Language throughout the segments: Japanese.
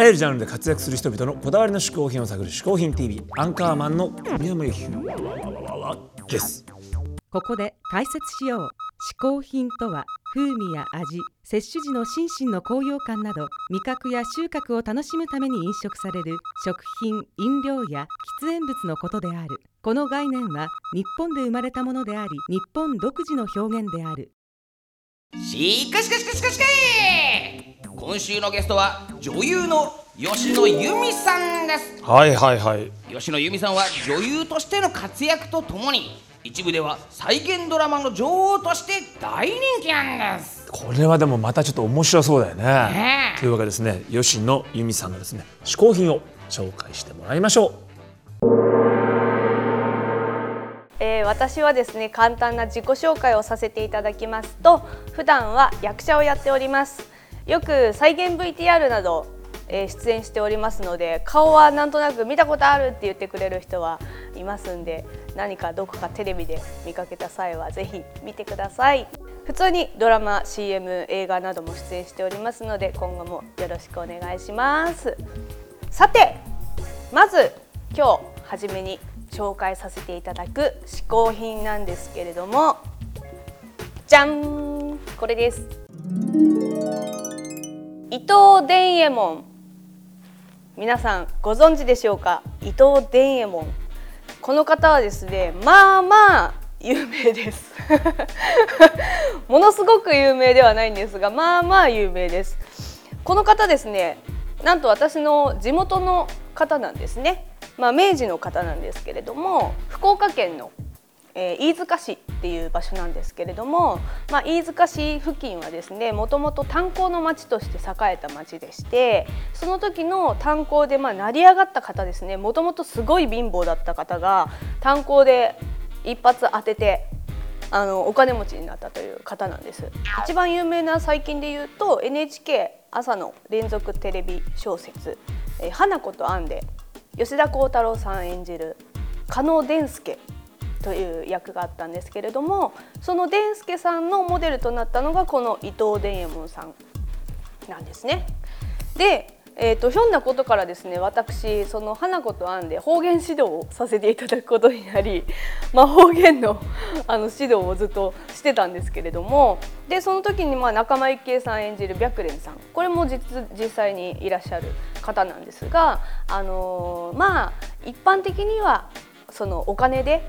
らゆるジャンルで活躍する人々のこだわりの嗜好品を探る「嗜好品 TV」アンカーマンの小宮山由紀ですここで解説しよう。嗜好品とは風味や味摂取時の心身の高揚感など味覚や収穫を楽しむために飲食される食品飲料や喫煙物のことである。この概念は日本で生まれたものであり日本独自の表現である。しかしかしかしかしかい今週のゲストは女優の吉野由美さんです。はいはいはい。吉野由美さんは女優としての活躍とともに一部では再現ドラマの女王として大人気なんです。これはでもまたちょっと面白そうだよね。ねえ。というわけでですね吉野由美さんのですね嗜好品を紹介してもらいましょえー私はですね簡単な自己紹介をさせていただきますと普段は役者をやっておりますよく再現 VTR など、え出演しておりますので顔はなんとなく見たことあるって言ってくれる人はいますんで何かどこかテレビで見かけた際はぜひ見てください。普通にドラマ CM 映画なども出演しておりますので今後もよろしくお願いします。さてまず今日初めに紹介させていただく嗜好品なんですけれどもじゃんこれです。伊藤伝右衛門。皆さんご存知でしょうか？伊藤伝右衛門。この方はですねまあまあ有名です。ものすごく有名ではないんですがまあまあ有名です。この方ですねなんと私の地元の方なんですね。まあ明治の方なんですけれども福岡県のえー飯塚市っていう場所なんですけれども、まあ、飯塚市付近はですねもともと炭鉱の町として栄えた町でしてその時の炭鉱でまあ成り上がった方ですねもともとすごい貧乏だった方が炭鉱で一発当ててあのお金持ちになったという方なんです。一番有名な最近で言うと NHK 朝の連続テレビ小説「えー花子とアン」で吉田鋼太郎さん演じる加納伝助という役があったんですけれどもその伝助さんのモデルとなったのがこの伊藤伝右衛門さんなんですね。でえー、とひょんなことからですね私その花子とアンで方言指導をさせていただくことになり、まあ、方言の あの指導をずっとしてたんですけれどもでその時にまあ仲間由紀恵さん演じる白蓮さんこれも実実際にいらっしゃる方なんですが、あのーまあ一般的にはそのお金で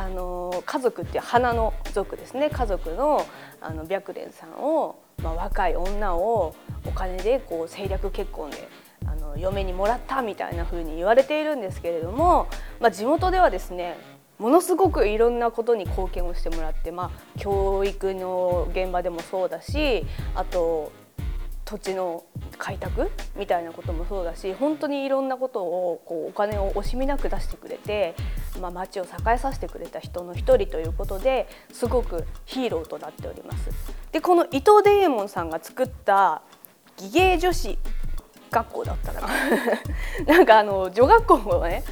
あの家族っていう花の族ですね。家族のあの白蓮さんを、まあ、若い女をお金でこう政略結婚であの嫁にもらったみたいな風に言われているんですけれども、まあ、地元ではですねものすごくいろんなことに貢献をしてもらって、まあ、教育の現場でもそうだしあと土地の開拓みたいなこともそうだし本当にいろんなことをこうお金を惜しみなく出してくれて、まあ、町を栄えさせてくれた人の一人ということですごくヒーローとなっております。でこの伊藤伝右衛門さんが作った技芸女子学校だったかな なんかあの女学校をね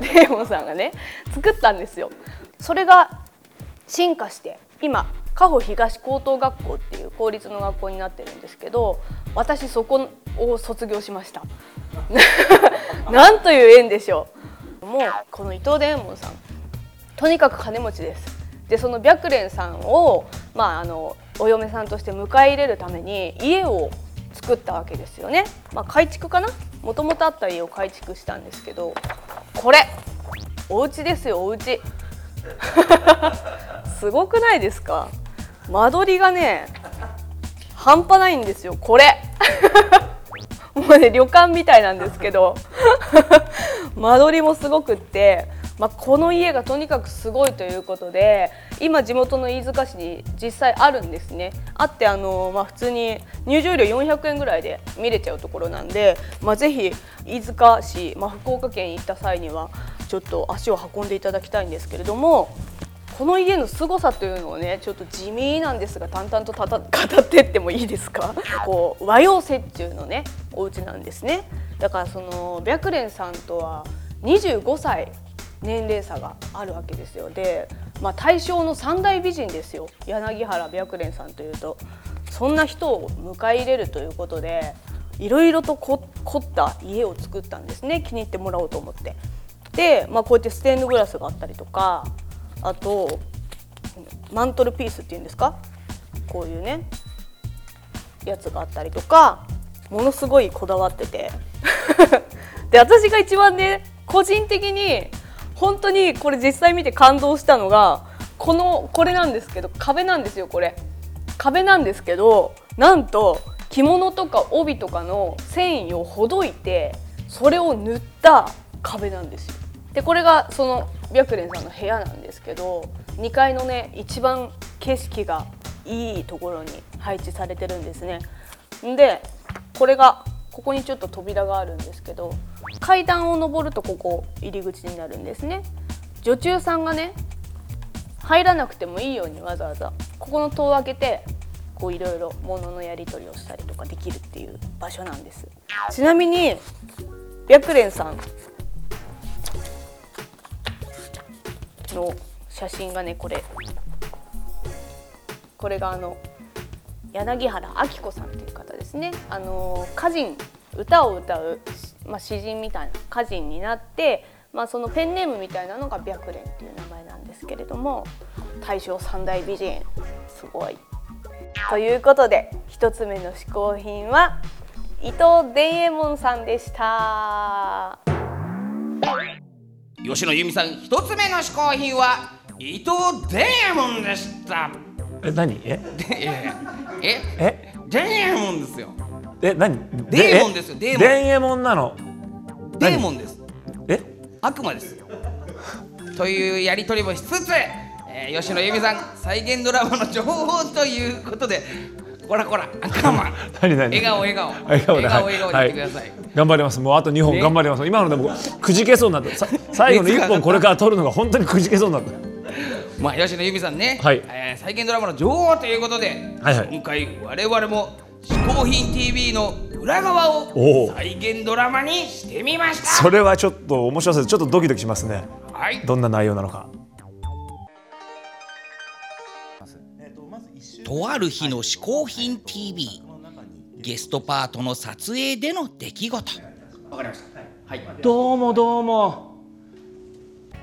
伝右衛門さんがね作ったんですよ。それが進化して今加穂東高等学校っていう公立の学校になってるんですけど私そこを卒業しました なんという縁でしょうもうこの伊藤伝右衛門さんとにかく金持ちです。でその白蓮さんを、まあ、あのお嫁さんとして迎え入れるために家を作ったわけですよね、まあ、改築かな？もともとあった家を改築したんですけどこれお家ですよお家。すごくないですか？間取りがね半端ないんですよこれ。もうね旅館みたいなんですけど。間取りもすごくって、まあ、この家がとにかくすごいということで今地元の飯塚市に実際あるんですね。あってあの、まあ、普通に入場料400円ぐらいで見れちゃうところなんで、まあ、ぜひ飯塚市、まあ、福岡県行った際にはちょっと足を運んでいただきたいんですけれどもこの家の凄さというのをねちょっと地味なんですが淡々と 語ってってもいいですか？こう和洋折衷のねお家なんですね。だからその白蓮さんとは25歳年齢差があるわけですよ。で、まあ、大正の三大美人ですよ。柳原白蓮さんというと。そんな人を迎え入れるということでいろいろと凝った家を作ったんですね。気に入ってもらおうと思って。で、まあ、こうやってステンドグラスがあったりとかあとマントルピースっていうんですか？こういうねやつがあったりとかものすごいこだわってて。で私が一番ね個人的に本当にこれ実際見て感動したのがこのこれなんですけど壁なんですよこれ。壁なんですけどなんと着物とか帯とかの繊維をほどいてそれを塗った壁なんですよ。でこれがその白蓮さんの部屋なんですけど2階のね一番景色がいいところに配置されてるんですね。でこれがここにちょっと扉があるんですけど階段を上るとここ入り口になるんですね。女中さんがね入らなくてもいいようにわざわざここの戸を開けてこういろいろ物のやり取りをしたりとかできるっていう場所なんです。ちなみに白蓮さんの写真がねこれ。これがあの柳原明子さんという方ですねあの歌人歌を歌う、まあ、詩人みたいな歌人になって、まあ、そのペンネームみたいなのが白蓮っていう名前なんですけれども大正三大美人すごい。ということで一つ目の嗜好品は伊藤伝右衛門さんでした。吉野由美さん一つ目の嗜好品は伊藤伝右衛門でしたえ何？え？でいやいやえ？え？伝右衛門ですよ。え何？デーモンですよ。デーモン。デーエモンなの？デーモンです。え？悪魔ですというやり取りもしつつ、えー吉野由美さん再現ドラマの情報ということでこらこらアンカーマン。何 何？笑顔笑顔。笑顔で 笑顔笑顔ではい。言ってください、頑張ります。もうあと2本ね。頑張ります、今のでもくじけそうになってさ最後の1本これから取るのが本当にくじけそうになってまあ吉野由美さんね、はい。えー再現ドラマの女王ということで、はいはい。今回我々も「嗜好品 TV」の裏側おをお再現ドラマにしてみました。それはちょっと面白そうです。ちょっとドキドキしますね。はい。どんな内容なのか。とある日の嗜好品 TV ゲストパートの撮影での出来事。どうもどうも。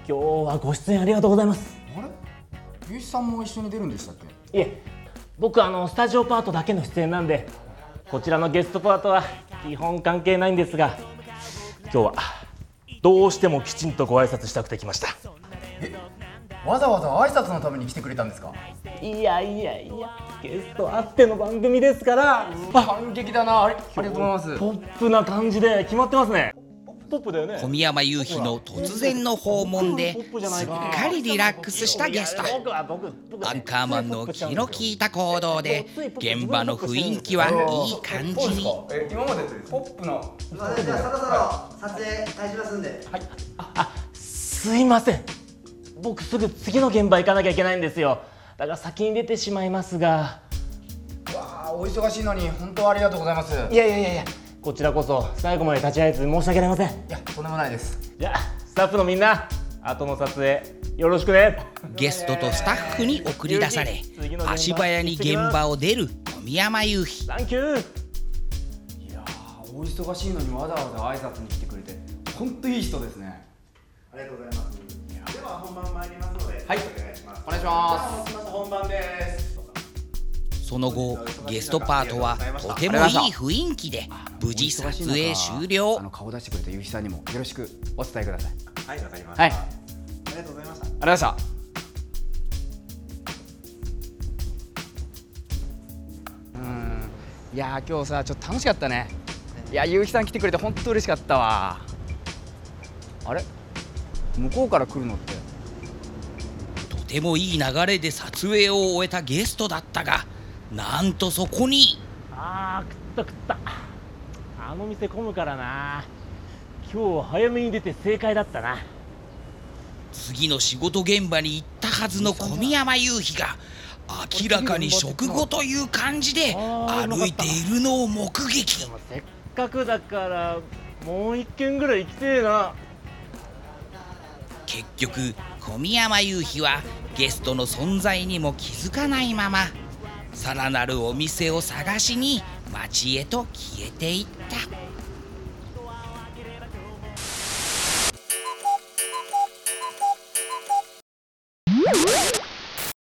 今日はご出演ありがとうございますゆさんも一緒に出るんでしたっけ？いえ僕あのスタジオパートだけの出演なんでこちらのゲストパートは基本関係ないんですが今日はどうしてもきちんとご挨拶したくて来ました。わざわざ挨拶のために来てくれたんですか？いやいやいやゲストあっての番組ですから。感激だな。あれありがとうございます。ポップな感じで決まってますね小宮山雄飛の突然の訪問ですっかりリラックスしたゲスト。アンカーマンの気の利いた行動で現場の雰囲気はいい感じにえ今までポップなじゃあそろそろ撮影開始ますんで。すいません僕すぐ次の現場行かなきゃいけないんですよだから先に出てしまいますがわあお忙しいのに本当ありがとうございますいやいやいやいやこちらこそ最後まで立ち会えず申し訳ありません。いやとんでもないです。じゃあスタッフのみんな後の撮影よろしくね。ゲストとスタッフに送り出され足早に現場を出る小宮山雄飛サンキュー。いやーお忙しいのにわざわざ挨拶に来てくれて本当いい人ですね。ありがとうございます。では本番参りますので、はい。お願いします。お願いします本番です。その後ゲストパートはとてもいい雰囲気で無事撮影終了。あの顔出してくれたゆうひさんにもよろしくお伝えください。はい、わかりまはい。ありがとうございました。ありがとうございました。うーん。いやー今日さちょっと楽しかったね。いやゆうひさん来てくれて本当嬉しかったわ。あれ？向こうから来るのって？とてもいい流れで撮影を終えたゲストだったがなんとそこに。あー食った食った。あの店混むからな。今日は早めに出て正解だったな。次の仕事現場に行ったはずの小宮山雄飛が明らかに食後という感じで歩いているのを目撃。でもせっかくだからもう一軒ぐらい行きてえな。結局小宮山雄飛はゲストの存在にも気づかないままさらなるお店を探しに町へと消えていった。